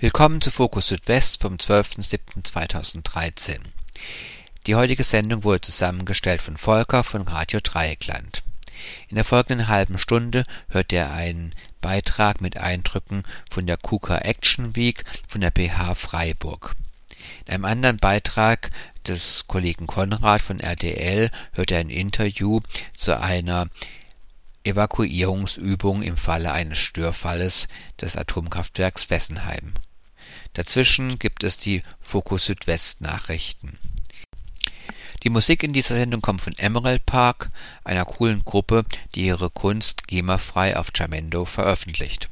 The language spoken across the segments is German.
Willkommen zu Fokus Südwest vom 12.07.2013. Die heutige Sendung wurde zusammengestellt von Volker von Radio Dreieckland. In der folgenden halben Stunde hört ihr einen Beitrag mit Eindrücken von der KUKA Action Week von der PH Freiburg. In einem anderen Beitrag des Kollegen Konrad von RDL hört ihr ein Interview zu einer Evakuierungsübung im Falle eines Störfalles des Atomkraftwerks Wessenheim. Dazwischen gibt es die Fokus Südwest Nachrichten. Die Musik in dieser Sendung kommt von Emerald Park, einer coolen Gruppe, die ihre Kunst GEMA-frei auf Jamendo veröffentlicht.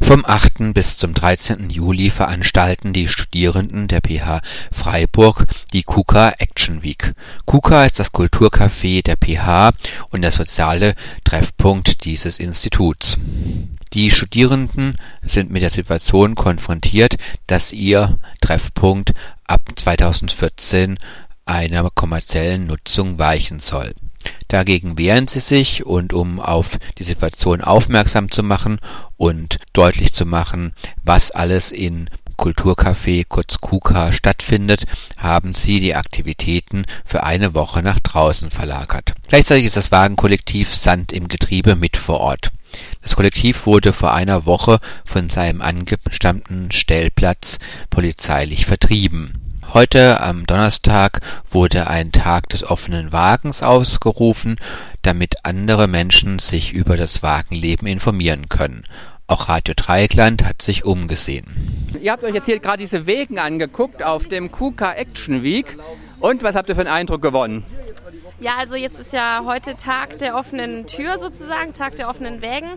Vom 8. bis zum 13. Juli veranstalten die Studierenden der PH Freiburg die KUKA Action Week. KUKA ist das Kulturcafé der PH und der soziale Treffpunkt dieses Instituts. Die Studierenden sind mit der Situation konfrontiert, dass ihr Treffpunkt ab 2014 einer kommerziellen Nutzung weichen soll. Dagegen wehren sie sich und um auf die Situation aufmerksam zu machen und deutlich zu machen, was alles in Kulturcafé kurz KUKA stattfindet, haben sie die Aktivitäten für eine Woche nach draußen verlagert. Gleichzeitig ist das Wagenkollektiv Sand im Getriebe mit vor Ort. Das Kollektiv wurde vor einer Woche von seinem angestammten Stellplatz polizeilich vertrieben. Heute am Donnerstag wurde ein Tag des offenen Wagens ausgerufen, damit andere Menschen sich über das Wagenleben informieren können. Auch Radio Dreieckland hat sich umgesehen. Ihr habt euch jetzt hier gerade diese Wegen angeguckt auf dem KUKA Action Week. Und was habt ihr für einen Eindruck gewonnen? Ja, also jetzt ist ja heute Tag der offenen Tür sozusagen, Tag der offenen Wägen.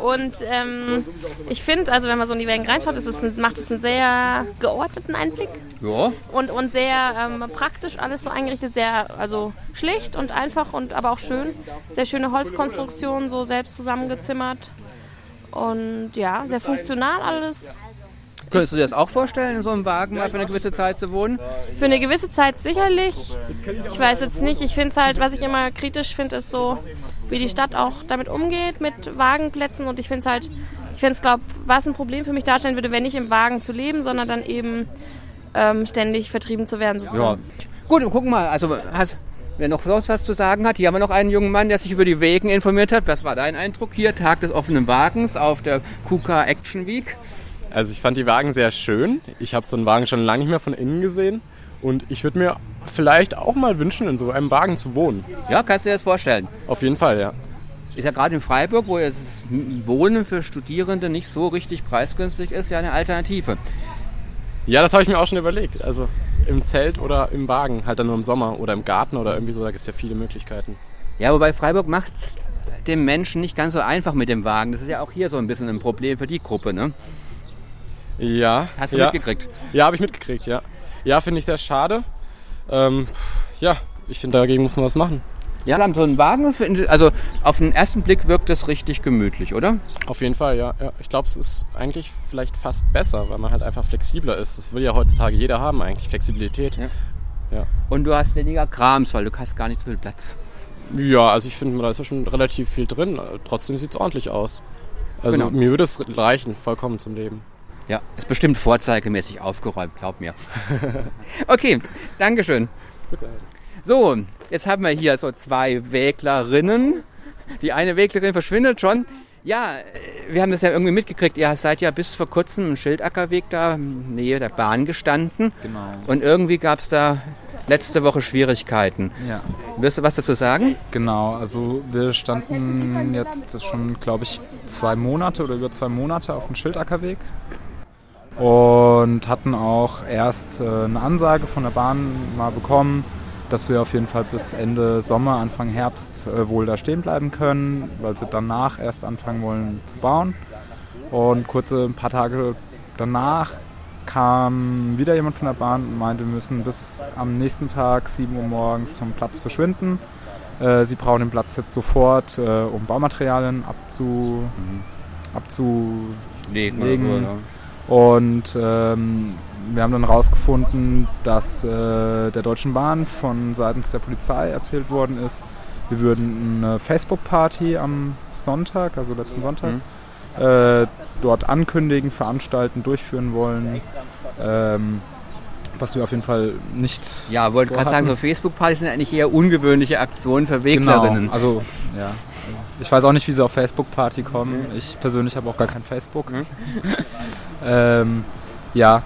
Und ähm, ich finde, also wenn man so in die Wägen reinschaut, ist es ein, macht es einen sehr geordneten Einblick. Ja. Und, und sehr ähm, praktisch alles so eingerichtet, sehr also schlicht und einfach und aber auch schön. Sehr schöne Holzkonstruktionen, so selbst zusammengezimmert. Und ja, sehr funktional alles. Könntest du dir das auch vorstellen, in so einem Wagen mal für eine gewisse Zeit zu wohnen? Für eine gewisse Zeit sicherlich. Ich weiß jetzt nicht. Ich finde es halt, was ich immer kritisch finde, ist so, wie die Stadt auch damit umgeht mit Wagenplätzen. Und ich finde es halt, ich finde es, glaube was ein Problem für mich darstellen würde, wenn nicht im Wagen zu leben, sondern dann eben ähm, ständig vertrieben zu werden. Sozusagen. Ja. Gut, gucken mal, also hast, wer noch sonst was zu sagen hat, hier haben wir noch einen jungen Mann, der sich über die Wegen informiert hat. Was war dein Eindruck hier? Tag des offenen Wagens auf der KUKA Action Week. Also ich fand die Wagen sehr schön. Ich habe so einen Wagen schon lange nicht mehr von innen gesehen. Und ich würde mir vielleicht auch mal wünschen, in so einem Wagen zu wohnen. Ja, kannst du dir das vorstellen? Auf jeden Fall, ja. Ist ja gerade in Freiburg, wo jetzt Wohnen für Studierende nicht so richtig preisgünstig ist, ja eine Alternative. Ja, das habe ich mir auch schon überlegt. Also im Zelt oder im Wagen, halt dann nur im Sommer oder im Garten oder irgendwie so, da gibt es ja viele Möglichkeiten. Ja, wobei Freiburg macht es dem Menschen nicht ganz so einfach mit dem Wagen. Das ist ja auch hier so ein bisschen ein Problem für die Gruppe, ne? Ja. Hast du ja. mitgekriegt? Ja, habe ich mitgekriegt, ja. Ja, finde ich sehr schade. Ähm, ja, ich finde, dagegen muss man was machen. Ja, so ein Wagen, also auf den ersten Blick wirkt das richtig gemütlich, oder? Auf jeden Fall, ja. ja. Ich glaube, es ist eigentlich vielleicht fast besser, weil man halt einfach flexibler ist. Das will ja heutzutage jeder haben eigentlich, Flexibilität. Ja. ja. Und du hast weniger Krams, weil du hast gar nicht so viel Platz. Ja, also ich finde, da ist ja schon relativ viel drin. Trotzdem sieht es ordentlich aus. Also Genau. mir würde es reichen, vollkommen zum Leben. Ja, ist bestimmt vorzeigemäßig aufgeräumt, glaub mir. okay, Dankeschön. So, jetzt haben wir hier so zwei Wäglerinnen. Die eine Wäglerin verschwindet schon. Ja, äh, wir haben das ja irgendwie mitgekriegt. Ihr seid ja bis vor kurzem im Schildackerweg da in Nähe der Bahn gestanden. Genau. Und irgendwie gab es da letzte Woche Schwierigkeiten. Ja, Wirst du was dazu sagen? genau. Also wir standen jetzt schon, glaube ich, zwei Monate oder über zwei Monate auf dem Schildackerweg und hatten auch erst äh, eine Ansage von der Bahn mal bekommen, dass wir auf jeden Fall bis Ende Sommer, Anfang Herbst äh, wohl da stehen bleiben können, weil sie danach erst anfangen wollen zu bauen. Und kurze ein paar Tage danach kam wieder jemand von der Bahn und meinte, wir müssen bis am nächsten Tag 7 Uhr morgens vom Platz verschwinden. Äh, sie brauchen den Platz jetzt sofort, äh, um Baumaterialien abzu, abzulegen. Legen. Und ähm, wir haben dann herausgefunden, dass äh, der Deutschen Bahn von seitens der Polizei erzählt worden ist, wir würden eine Facebook-Party am Sonntag, also letzten Sonntag, Mhm. äh, dort ankündigen, veranstalten, durchführen wollen. Ähm, was wir auf jeden Fall nicht. Ja, wollte gerade sagen, so Facebook-Partys sind eigentlich eher ungewöhnliche Aktionen für Weglerinnen. Genau, also ja. Ich weiß auch nicht, wie sie auf Facebook-Party kommen. Ich persönlich habe auch gar kein Facebook. Mhm. ähm, ja,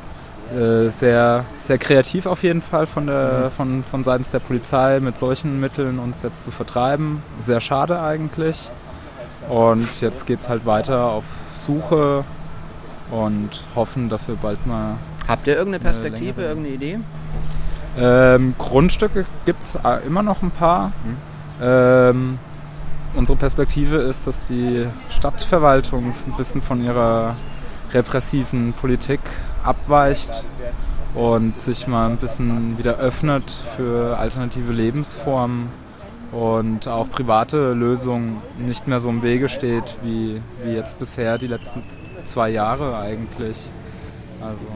äh, sehr, sehr kreativ auf jeden Fall von, der, mhm. von, von seitens der Polizei mit solchen Mitteln uns jetzt zu vertreiben. Sehr schade eigentlich. Und jetzt geht es halt weiter auf Suche und hoffen, dass wir bald mal. Habt ihr irgendeine Perspektive, irgendeine Idee? Ähm, Grundstücke gibt es äh, immer noch ein paar. Mhm. Ähm, unsere Perspektive ist, dass die Stadtverwaltung ein bisschen von ihrer repressiven Politik abweicht und sich mal ein bisschen wieder öffnet für alternative Lebensformen und auch private Lösungen nicht mehr so im Wege steht wie, wie jetzt bisher die letzten zwei Jahre eigentlich. Also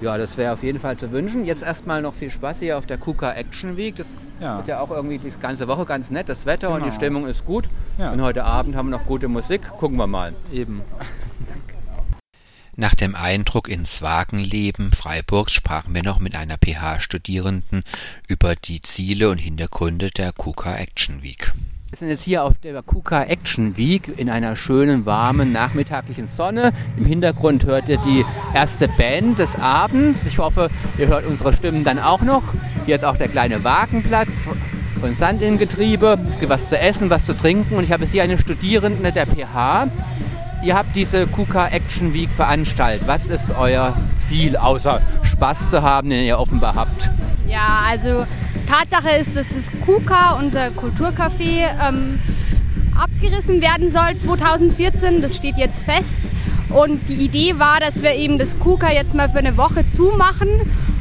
ja, das wäre auf jeden Fall zu wünschen. Jetzt erstmal noch viel Spaß hier auf der KUKA Action Week. Das ja. ist ja auch irgendwie die ganze Woche ganz nett. Das Wetter genau. und die genau. Stimmung ist gut. Ja. Und heute Abend haben wir noch gute Musik. Gucken wir mal. Eben. Nach dem Eindruck ins Wagenleben Freiburgs sprachen wir noch mit einer PH-Studierenden über die Ziele und Hintergründe der KUKA Action Week. Wir sind jetzt hier auf der KUKA Action Week in einer schönen, warmen, nachmittaglichen Sonne. Im Hintergrund hört ihr die erste Band des Abends. Ich hoffe, ihr hört unsere Stimmen dann auch noch. Hier ist auch der kleine Wagenplatz von Sand im Getriebe. Es gibt was zu essen, was zu trinken. Und ich habe jetzt hier eine Studierende der PH, Ihr habt diese KUKA Action Week veranstaltet. Was ist euer Ziel, außer Spaß zu haben, den ihr offenbar habt? Ja, also Tatsache ist, dass das KUKA, unser Kulturcafé, ähm, abgerissen werden soll 2014. Das steht jetzt fest. Und die Idee war, dass wir eben das KUKA jetzt mal für eine Woche zumachen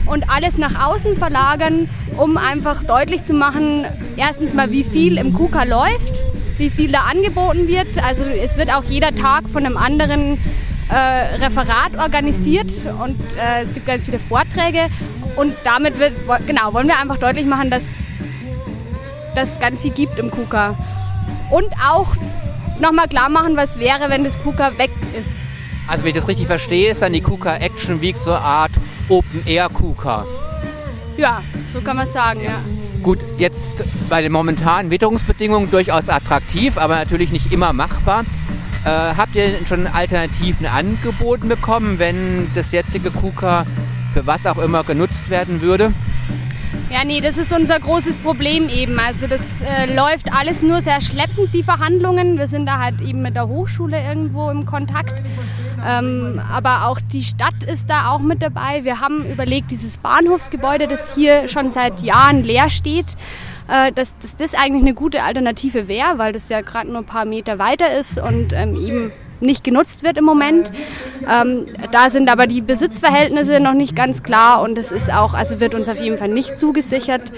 und alles nach außen verlagern, um einfach deutlich zu machen, erstens mal, wie viel im KUKA läuft wie viel da angeboten wird. Also es wird auch jeder Tag von einem anderen äh, Referat organisiert und äh, es gibt ganz viele Vorträge und damit wird, genau, wollen wir einfach deutlich machen, dass es ganz viel gibt im KUKA. Und auch nochmal klar machen, was wäre, wenn das KUKA weg ist. Also wenn ich das richtig verstehe, ist dann die KUKA Action Week so eine Art Open Air KUKA. Ja, so kann man sagen, ja. Gut, jetzt bei den momentanen Witterungsbedingungen durchaus attraktiv, aber natürlich nicht immer machbar. Äh, habt ihr schon Alternativen angeboten bekommen, wenn das jetzige KUKA für was auch immer genutzt werden würde? Ja, nee, das ist unser großes Problem eben. Also das äh, läuft alles nur sehr schleppend, die Verhandlungen. Wir sind da halt eben mit der Hochschule irgendwo im Kontakt. Ähm, aber auch die Stadt ist da auch mit dabei. Wir haben überlegt, dieses Bahnhofsgebäude, das hier schon seit Jahren leer steht, äh, dass, dass das eigentlich eine gute Alternative wäre, weil das ja gerade nur ein paar Meter weiter ist und ähm, eben nicht genutzt wird im Moment. Ähm, da sind aber die Besitzverhältnisse noch nicht ganz klar und es ist auch, also wird uns auf jeden Fall nicht zugesichert.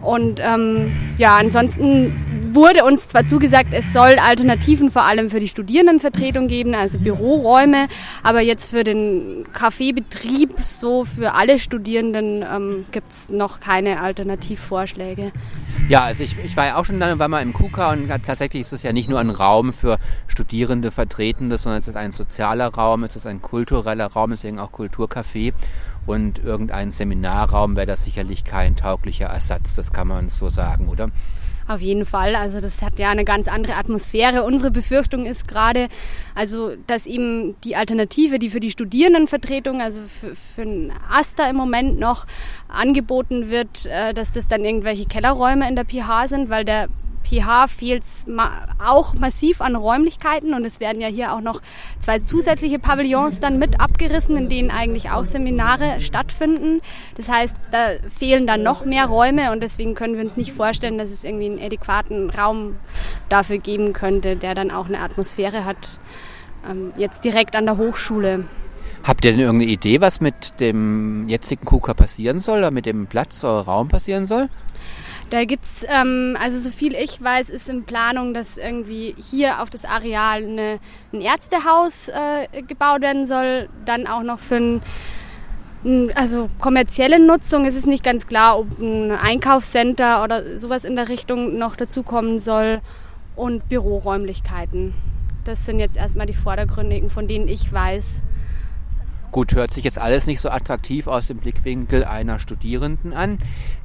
Und ähm, ja, ansonsten wurde uns zwar zugesagt, es soll Alternativen vor allem für die Studierendenvertretung geben, also Büroräume, aber jetzt für den Kaffeebetrieb, so für alle Studierenden, ähm, gibt es noch keine Alternativvorschläge. Ja, also ich, ich war ja auch schon dann war mal im KUKA und tatsächlich ist es ja nicht nur ein Raum für Studierende, Vertretende, sondern es ist ein sozialer Raum, es ist ein kultureller Raum, deswegen auch Kulturcafé und irgendein Seminarraum wäre das sicherlich kein tauglicher Ersatz, das kann man so sagen, oder? Auf jeden Fall. Also das hat ja eine ganz andere Atmosphäre. Unsere Befürchtung ist gerade, also dass eben die Alternative, die für die Studierendenvertretung, also für, für ein Aster im Moment noch angeboten wird, äh, dass das dann irgendwelche Kellerräume in der PH sind, weil der PH fehlt es auch massiv an Räumlichkeiten und es werden ja hier auch noch zwei zusätzliche Pavillons dann mit abgerissen, in denen eigentlich auch Seminare stattfinden. Das heißt, da fehlen dann noch mehr Räume und deswegen können wir uns nicht vorstellen, dass es irgendwie einen adäquaten Raum dafür geben könnte, der dann auch eine Atmosphäre hat, ähm, jetzt direkt an der Hochschule. Habt ihr denn irgendeine Idee, was mit dem jetzigen KUKA passieren soll oder mit dem Platz oder Raum passieren soll? Da gibt's, ähm, also so viel ich weiß, ist in Planung, dass irgendwie hier auf das Areal eine, ein Ärztehaus äh, gebaut werden soll. Dann auch noch für ein also kommerzielle Nutzung ist es nicht ganz klar, ob ein Einkaufscenter oder sowas in der Richtung noch dazukommen soll und Büroräumlichkeiten. Das sind jetzt erstmal die vordergründigen, von denen ich weiß. Gut, hört sich jetzt alles nicht so attraktiv aus dem Blickwinkel einer Studierenden an.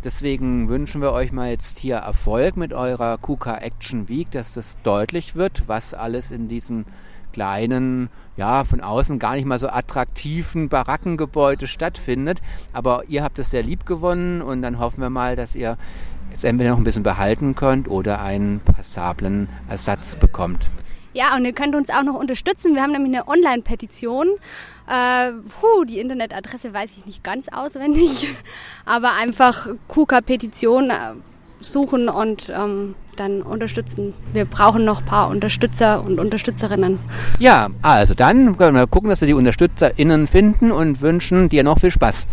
Deswegen wünschen wir euch mal jetzt hier Erfolg mit eurer KUKA Action Week, dass das deutlich wird, was alles in diesem kleinen, ja, von außen gar nicht mal so attraktiven Barackengebäude stattfindet. Aber ihr habt es sehr lieb gewonnen und dann hoffen wir mal, dass ihr es entweder noch ein bisschen behalten könnt oder einen passablen Ersatz bekommt. Ja, und ihr könnt uns auch noch unterstützen. Wir haben nämlich eine Online-Petition. Äh, puh, die Internetadresse weiß ich nicht ganz auswendig, aber einfach KUKA-Petition äh, suchen und ähm, dann unterstützen. Wir brauchen noch ein paar Unterstützer und Unterstützerinnen. Ja, also dann können wir gucken, dass wir die UnterstützerInnen finden und wünschen dir noch viel Spaß.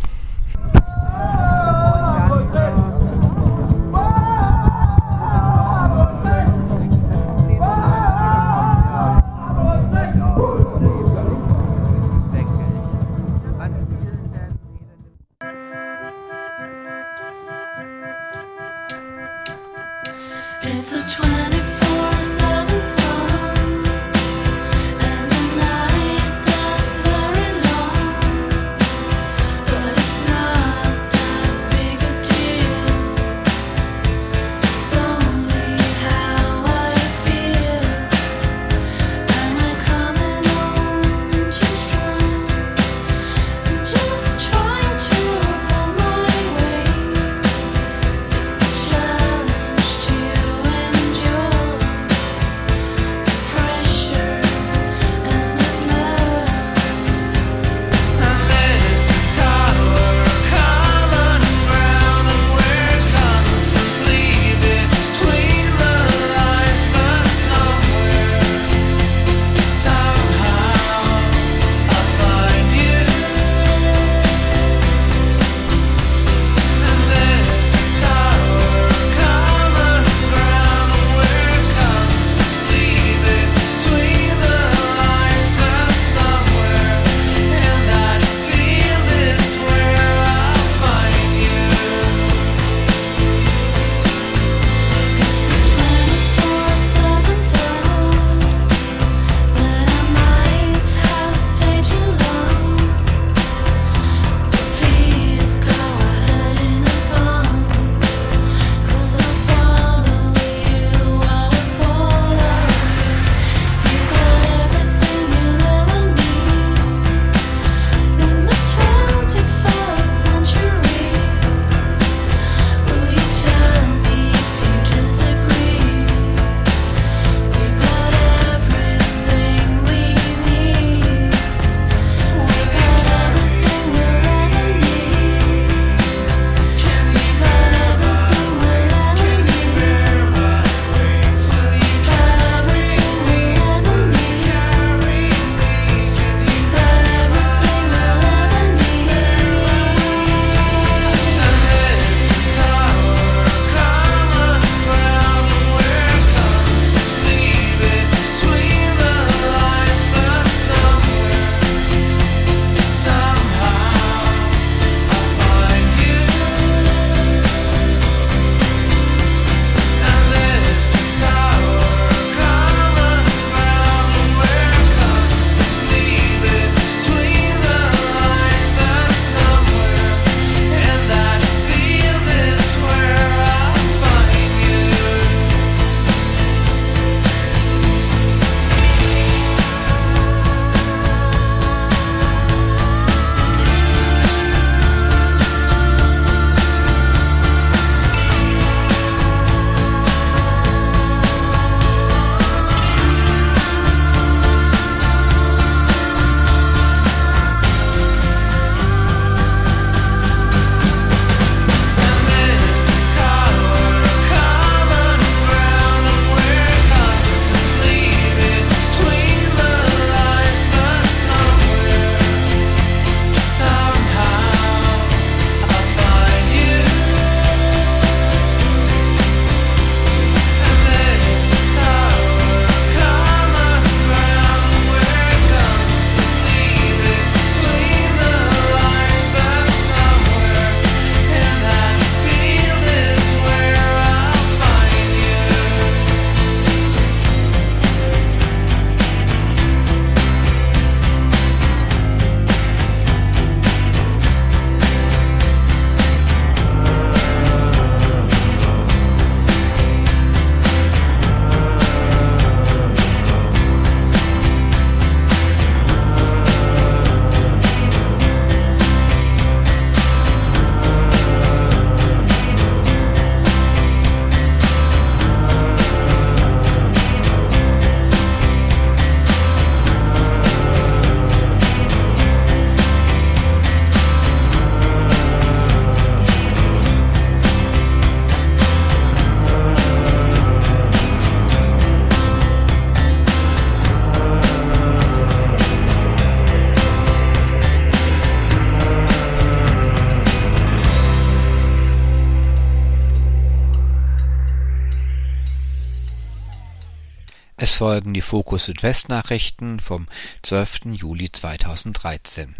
Folgen die Fokus Südwest-Nachrichten vom 12. Juli 2013.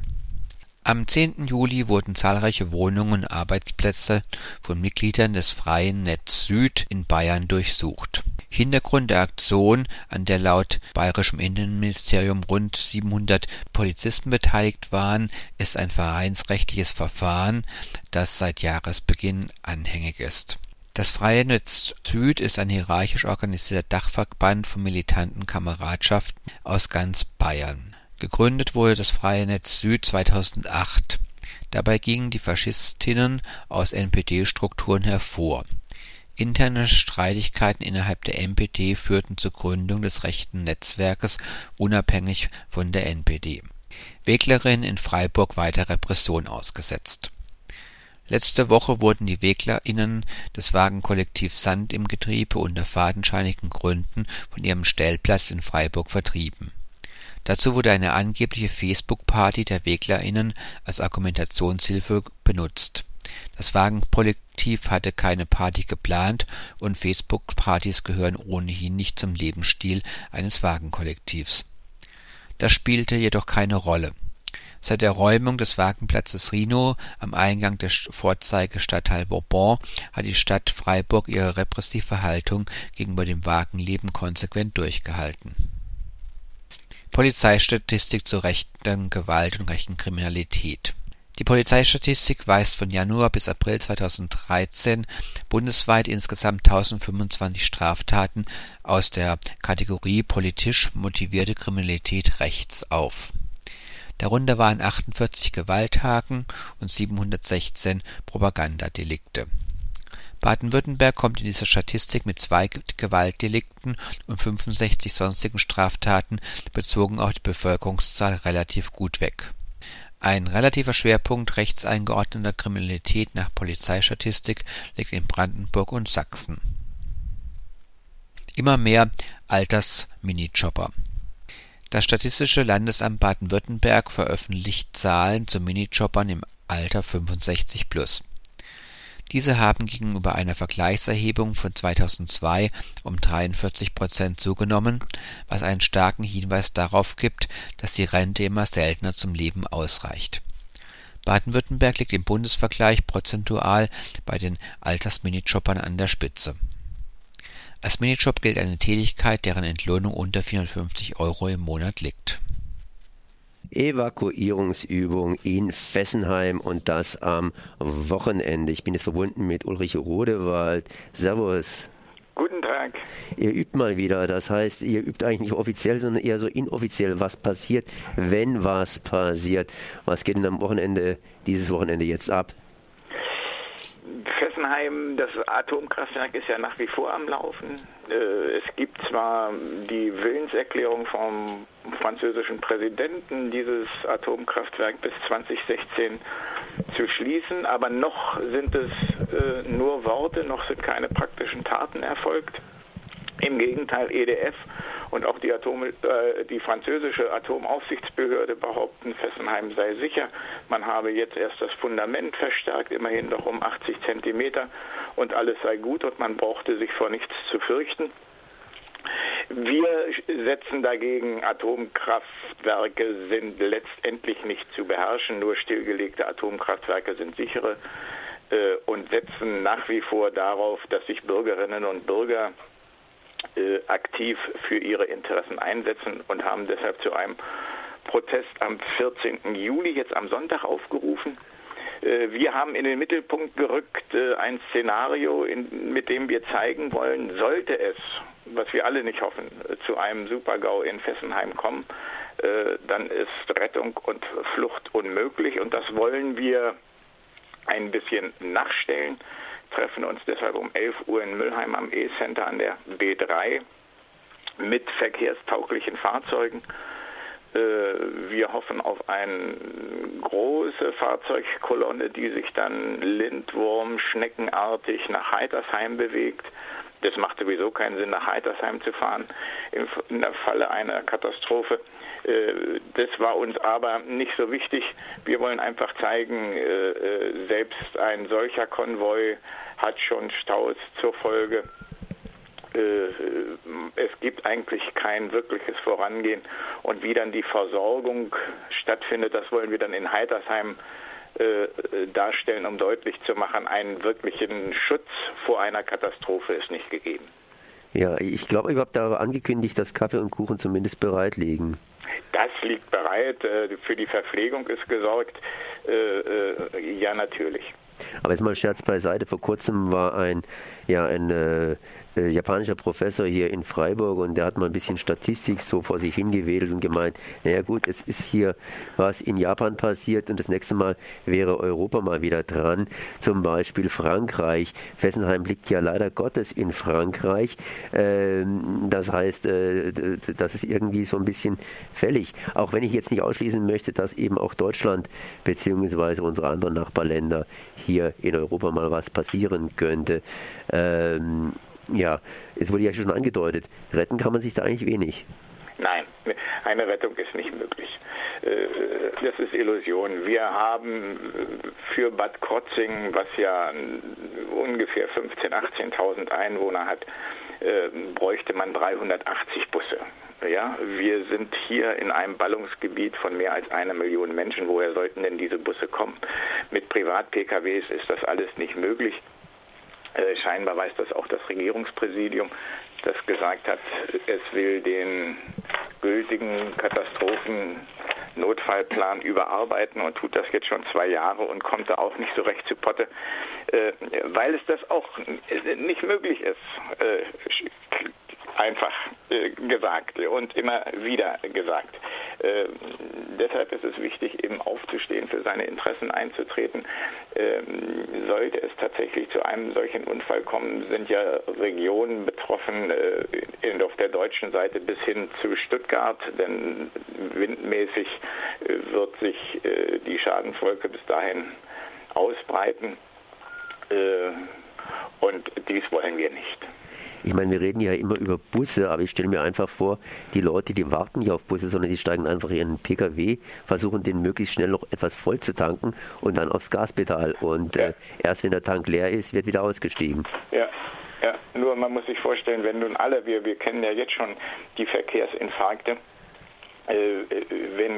Am 10. Juli wurden zahlreiche Wohnungen und Arbeitsplätze von Mitgliedern des Freien Netz Süd in Bayern durchsucht. Hintergrund der Aktion, an der laut bayerischem Innenministerium rund 700 Polizisten beteiligt waren, ist ein vereinsrechtliches Verfahren, das seit Jahresbeginn anhängig ist. Das Freie Netz Süd ist ein hierarchisch organisierter Dachverband von militanten Kameradschaften aus ganz Bayern. Gegründet wurde das Freie Netz Süd 2008. Dabei gingen die Faschistinnen aus NPD-Strukturen hervor. Interne Streitigkeiten innerhalb der NPD führten zur Gründung des rechten Netzwerkes unabhängig von der NPD. Weglerinnen in Freiburg weiter Repression ausgesetzt. Letzte Woche wurden die WeglerInnen des Wagenkollektivs Sand im Getriebe unter fadenscheinigen Gründen von ihrem Stellplatz in Freiburg vertrieben. Dazu wurde eine angebliche Facebook-Party der WeglerInnen als Argumentationshilfe benutzt. Das Wagenkollektiv hatte keine Party geplant und Facebook-Partys gehören ohnehin nicht zum Lebensstil eines Wagenkollektivs. Das spielte jedoch keine Rolle. Seit der Räumung des Wagenplatzes Rhino am Eingang des Vorzeigestadtteil Bourbon hat die Stadt Freiburg ihre repressive Haltung gegenüber dem Wagenleben konsequent durchgehalten. Polizeistatistik zur rechten Gewalt und rechten Kriminalität die Polizeistatistik weist von Januar bis April 2013 bundesweit insgesamt 1025 Straftaten aus der Kategorie politisch motivierte Kriminalität rechts auf. Darunter waren 48 Gewalttaten und 716 Propagandadelikte. Baden-Württemberg kommt in dieser Statistik mit zwei Gewaltdelikten und 65 sonstigen Straftaten bezogen auf die Bevölkerungszahl relativ gut weg. Ein relativer Schwerpunkt rechts eingeordneter Kriminalität nach Polizeistatistik liegt in Brandenburg und Sachsen. Immer mehr Alters-Minijobber Das Statistische Landesamt Baden-Württemberg veröffentlicht Zahlen zu Minijobbern im Alter 65 plus. Diese haben gegenüber einer Vergleichserhebung von 2002 um 43 Prozent zugenommen, was einen starken Hinweis darauf gibt, dass die Rente immer seltener zum Leben ausreicht. Baden-Württemberg liegt im Bundesvergleich prozentual bei den Altersminijobbern an der Spitze. Als Minijob gilt eine Tätigkeit, deren Entlohnung unter 450 Euro im Monat liegt Evakuierungsübung in Fessenheim und das am Wochenende. Ich bin jetzt verbunden mit Ulrich Rodewald. Servus. Guten Tag. Ihr übt mal wieder, das heißt, ihr übt eigentlich nicht offiziell, sondern eher so inoffiziell, was passiert, wenn was passiert. Was geht denn am Wochenende, dieses Wochenende jetzt ab? Fessenheim, das Atomkraftwerk ist ja nach wie vor am Laufen. Äh, es gibt zwar die Willenserklärung vom französischen Präsidenten, dieses Atomkraftwerk bis 2016 zu schließen, aber noch sind es äh, nur Worte, noch sind keine praktischen Taten erfolgt. Im Gegenteil, EDF und auch die, Atom, äh, die französische Atomaufsichtsbehörde behaupten, Fessenheim sei sicher. Man habe jetzt erst das Fundament verstärkt, immerhin noch um 80 Zentimeter und alles sei gut und man brauchte sich vor nichts zu fürchten. Wir setzen dagegen, Atomkraftwerke sind letztendlich nicht zu beherrschen, nur stillgelegte Atomkraftwerke sind sichere äh, und setzen nach wie vor darauf, dass sich Bürgerinnen und Bürger aktiv für ihre Interessen einsetzen und haben deshalb zu einem Protest am 14. Juli, jetzt am Sonntag, aufgerufen. Äh, wir haben in den Mittelpunkt gerückt äh, ein Szenario, mit dem wir zeigen wollen, sollte es, was wir alle nicht hoffen, äh, zu einem Supergau in Fessenheim kommen, äh, dann ist Rettung und Flucht unmöglich und das wollen wir ein bisschen nachstellen treffen uns deshalb um 11 Uhr in Müllheim am E-Center an der B3 mit verkehrstauglichen Fahrzeugen. Äh, wir hoffen auf eine große Fahrzeugkolonne, die sich dann Lindwurm schneckenartig nach Heitersheim bewegt. Das macht sowieso keinen Sinn, nach Heitersheim zu fahren im Falle einer Katastrophe. Äh, das war uns aber nicht so wichtig. Wir wollen einfach zeigen, äh, selbst ein solcher Konvoi hat schon Staus zur Folge. Äh, es gibt eigentlich kein wirkliches Vorangehen. Und wie dann die Versorgung stattfindet, das wollen wir dann in Heitersheim äh, darstellen, um deutlich zu machen, einen wirklichen Schutz vor einer Katastrophe ist nicht gegeben. Ja, ich glaube, ihr habt da angekündigt, dass Kaffee und Kuchen zumindest bereit liegen. Das liegt bereit, äh, für die Verpflegung ist gesorgt. Äh, äh, ja, natürlich. Aber jetzt mal Scherz beiseite. Vor kurzem war ein, ja, ein äh, äh, japanischer Professor hier in Freiburg und der hat mal ein bisschen Statistik so vor sich hingewedelt und gemeint, naja gut, es ist hier was in Japan passiert und das nächste Mal wäre Europa mal wieder dran. Zum Beispiel Frankreich. Fessenheim liegt ja leider Gottes in Frankreich. Ähm, das heißt, äh, das ist irgendwie so ein bisschen fällig. Auch wenn ich jetzt nicht ausschließen möchte, dass eben auch Deutschland beziehungsweise unsere anderen Nachbarländer hier in Europa mal was passieren könnte. Ähm, ja, es wurde ja schon angedeutet, retten kann man sich da eigentlich wenig. Nein, eine Rettung ist nicht möglich. Äh, Das ist Illusion. Wir haben für Bad Krotzing, was ja ungefähr 15.000, 18.000 Einwohner hat, äh, bräuchte man 380 Busse. Ja, wir sind hier in einem Ballungsgebiet von mehr als einer Million Menschen. Woher sollten denn diese Busse kommen? Mit Privat-PKWs ist das alles nicht möglich. Äh, scheinbar weiß das auch das Regierungspräsidium, das gesagt hat, es will den gültigen Katastrophennotfallplan überarbeiten und tut das jetzt schon zwei Jahre und kommt da auch nicht so recht zu Potte, äh, weil es das auch nicht möglich ist. Äh, einfach gesagt und immer wieder gesagt. Äh, deshalb ist es wichtig, eben aufzustehen, für seine Interessen einzutreten. Ähm, sollte es tatsächlich zu einem solchen Unfall kommen, sind ja Regionen betroffen, äh, auf der deutschen Seite bis hin zu Stuttgart, denn windmäßig äh, wird sich äh, die Schadenswolke bis dahin ausbreiten. Äh, und dies wollen wir nicht. Ich meine, wir reden ja immer über Busse, aber ich stelle mir einfach vor, die Leute, die warten nicht auf Busse, sondern die steigen einfach in einen PKW, versuchen den möglichst schnell noch etwas voll zu tanken und dann aufs Gaspedal. Und äh, erst wenn der Tank leer ist, wird wieder ausgestiegen. Ja, ja, nur man muss sich vorstellen, wenn nun alle, wir, wir kennen ja jetzt schon die Verkehrsinfarkte, äh, äh, wenn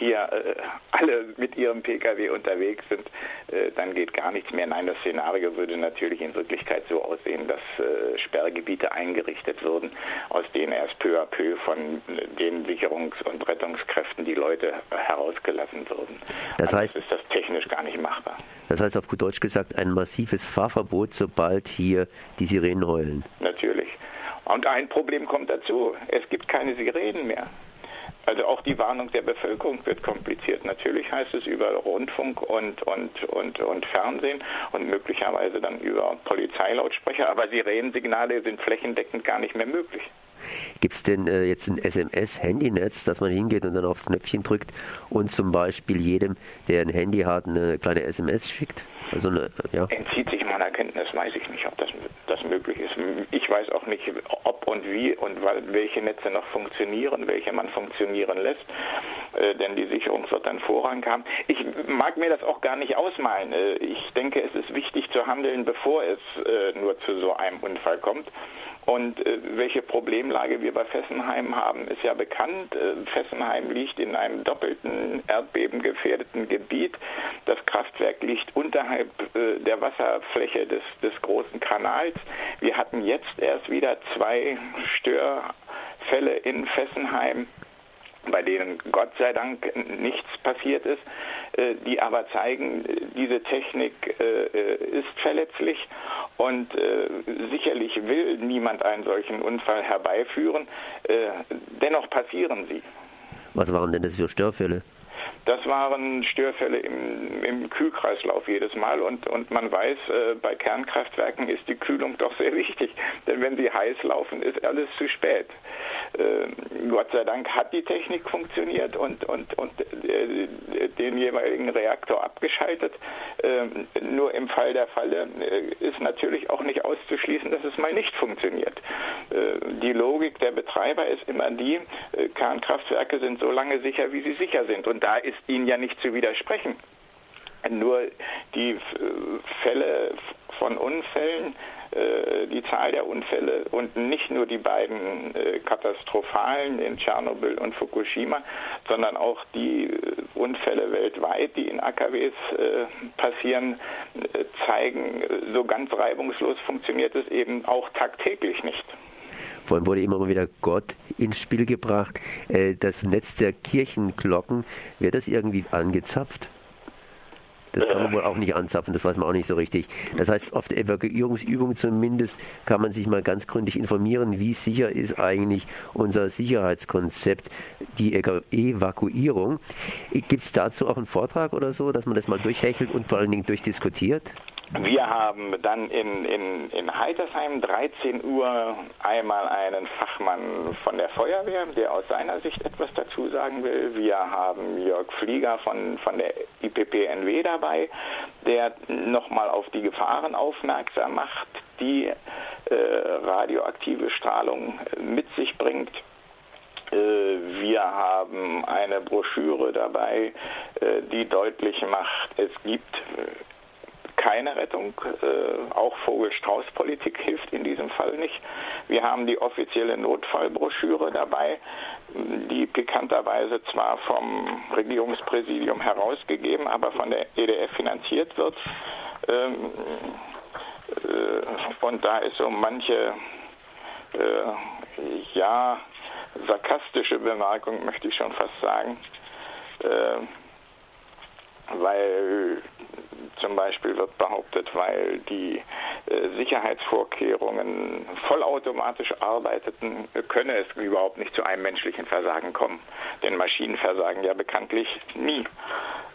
hier äh, alle mit ihrem Pkw unterwegs sind, äh, dann geht gar nichts mehr. Nein, das Szenario würde natürlich in Wirklichkeit so aussehen, dass äh, Sperrgebiete eingerichtet würden, aus denen erst peu à peu von äh, den Sicherungs- und Rettungskräften die Leute herausgelassen würden. Das heißt, ist das technisch gar nicht machbar. das heißt auf gut Deutsch gesagt ein massives Fahrverbot, sobald hier die Sirenen heulen. Natürlich. Und ein Problem kommt dazu. Es gibt keine Sirenen mehr. Also auch die Warnung der Bevölkerung wird kompliziert. Natürlich heißt es über Rundfunk und, und, und, und Fernsehen und möglicherweise dann über Polizeilautsprecher, aber Sirenensignale sind flächendeckend gar nicht mehr möglich. Gibt es denn äh, jetzt ein SMS-Handynetz, dass man hingeht und dann aufs Knöpfchen drückt und zum Beispiel jedem, der ein Handy hat, eine kleine SMS schickt? Also eine, ja. Entzieht sich meiner Kenntnis, weiß ich nicht, ob das, das möglich ist. Ich weiß auch nicht, ob und wie und welche Netze noch funktionieren, welche man funktionieren lässt, äh, denn die Sicherung wird dann Vorrang haben. Ich mag mir das auch gar nicht ausmalen. Äh, ich denke, es ist wichtig zu handeln, bevor es äh, nur zu so einem Unfall kommt. Und äh, welche Problemlage wir bei Fessenheim haben, ist ja bekannt. Äh, Fessenheim liegt in einem doppelten erdbebengefährdeten Gebiet. Das Kraftwerk liegt unterhalb äh, der Wasserfläche des, des großen Kanals. Wir hatten jetzt erst wieder zwei Störfälle in Fessenheim bei denen Gott sei Dank nichts passiert ist, äh, die aber zeigen, diese Technik äh, ist verletzlich und äh, sicherlich will niemand einen solchen Unfall herbeiführen. Äh, dennoch passieren sie. Was waren denn das für Störfälle? Das waren Störfälle im, im Kühlkreislauf jedes Mal und, und man weiß, äh, bei Kernkraftwerken ist die Kühlung doch sehr wichtig, denn wenn sie heiß laufen, ist alles zu spät. Äh, Gott sei Dank hat die Technik funktioniert und, und, und äh, den jeweiligen Reaktor abgeschaltet. Äh, nur im Fall der Falle äh, ist natürlich auch nicht auszuschließen, dass es mal nicht funktioniert. Äh, die Logik der Betreiber ist immer die, äh, Kernkraftwerke sind so lange sicher, wie sie sicher sind. Und da ist ihnen ja nicht zu widersprechen. Nur die äh, Fälle von Unfällen, äh, die Zahl der Unfälle und nicht nur die beiden äh, katastrophalen in Tschernobyl und Fukushima, sondern auch die Unfälle weltweit, die in AKWs passieren, zeigen, so ganz reibungslos funktioniert es eben auch tagtäglich nicht. Vorhin wurde immer mal wieder Gott ins Spiel gebracht. Äh, Das Netz der Kirchenglocken, wird das irgendwie angezapft? Das kann man wohl auch nicht anzapfen, das weiß man auch nicht so richtig. Das heißt, auf der Evakuierungsübung zumindest kann man sich mal ganz gründlich informieren, wie sicher ist eigentlich unser Sicherheitskonzept, die Evakuierung. Gibt es dazu auch einen Vortrag oder so, dass man das mal durchhechelt und vor allen Dingen durchdiskutiert? Wir haben dann in, in, in Heitersheim 13 Uhr einmal einen Fachmann von der Feuerwehr, der aus seiner Sicht etwas dazu sagen will. Wir haben Jörg Flieger von, von der IPPNW dabei, der nochmal auf die Gefahren aufmerksam macht, die äh, radioaktive Strahlung mit sich bringt. Äh, Wir haben eine Broschüre dabei, äh, die deutlich macht, es gibt keine Rettung. Äh, auch Vogel-Strauß-Politik hilft in diesem Fall nicht. Wir haben die offizielle Notfallbroschüre dabei, die pikanterweise zwar vom Regierungspräsidium herausgegeben, aber von der EDF finanziert wird. Ähm, äh, und da ist so manche, äh, ja, sarkastische Bemerkung, möchte ich schon fast sagen. Äh, weil zum Beispiel wird behauptet, weil die äh, Sicherheitsvorkehrungen vollautomatisch arbeiteten, könne es überhaupt nicht zu einem menschlichen Versagen kommen. Denn Maschinen versagen ja bekanntlich nie.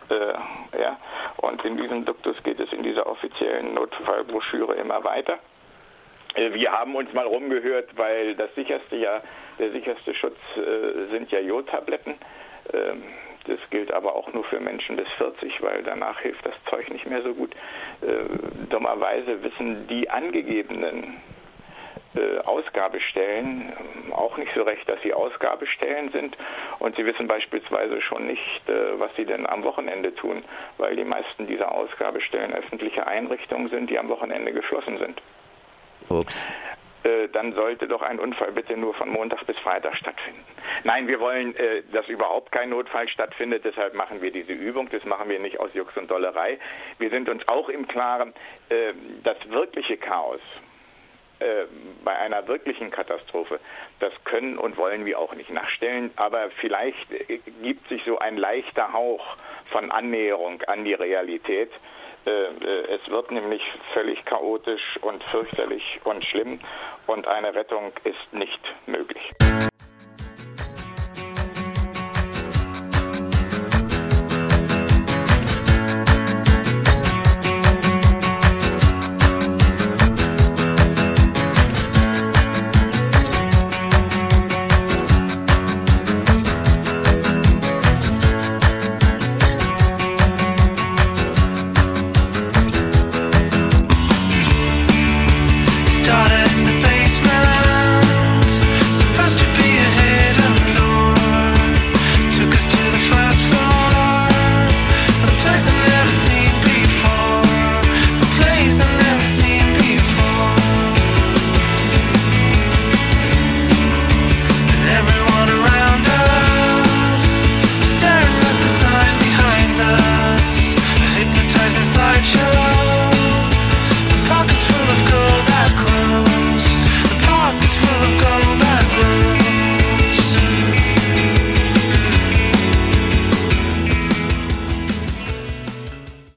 Äh, ja. Und in diesem Duktus geht es in dieser offiziellen Notfallbroschüre immer weiter. Äh, Wir haben uns mal rumgehört, weil das sicherste ja, der sicherste Schutz äh, sind ja Jodtabletten. Ähm, das gilt aber auch nur für Menschen bis 40, weil danach hilft das Zeug nicht mehr so gut. Äh, dummerweise wissen die angegebenen äh, Ausgabestellen ähm, auch nicht so recht, dass sie Ausgabestellen sind. Und sie wissen beispielsweise schon nicht, äh, was sie denn am Wochenende tun, weil die meisten dieser Ausgabestellen öffentliche Einrichtungen sind, die am Wochenende geschlossen sind. Ups. Äh, dann sollte doch ein Unfall bitte nur von Montag bis Freitag stattfinden. Nein, wir wollen, äh, dass überhaupt kein Notfall stattfindet, deshalb machen wir diese Übung. Das machen wir nicht aus Jux und Dollerei. Wir sind uns auch im Klaren, äh, das wirkliche Chaos äh, bei einer wirklichen Katastrophe, das können und wollen wir auch nicht nachstellen, aber vielleicht äh, gibt sich so ein leichter Hauch von Annäherung an die Realität. Äh, äh, Es wird nämlich völlig chaotisch und fürchterlich und schlimm und eine Rettung ist nicht möglich.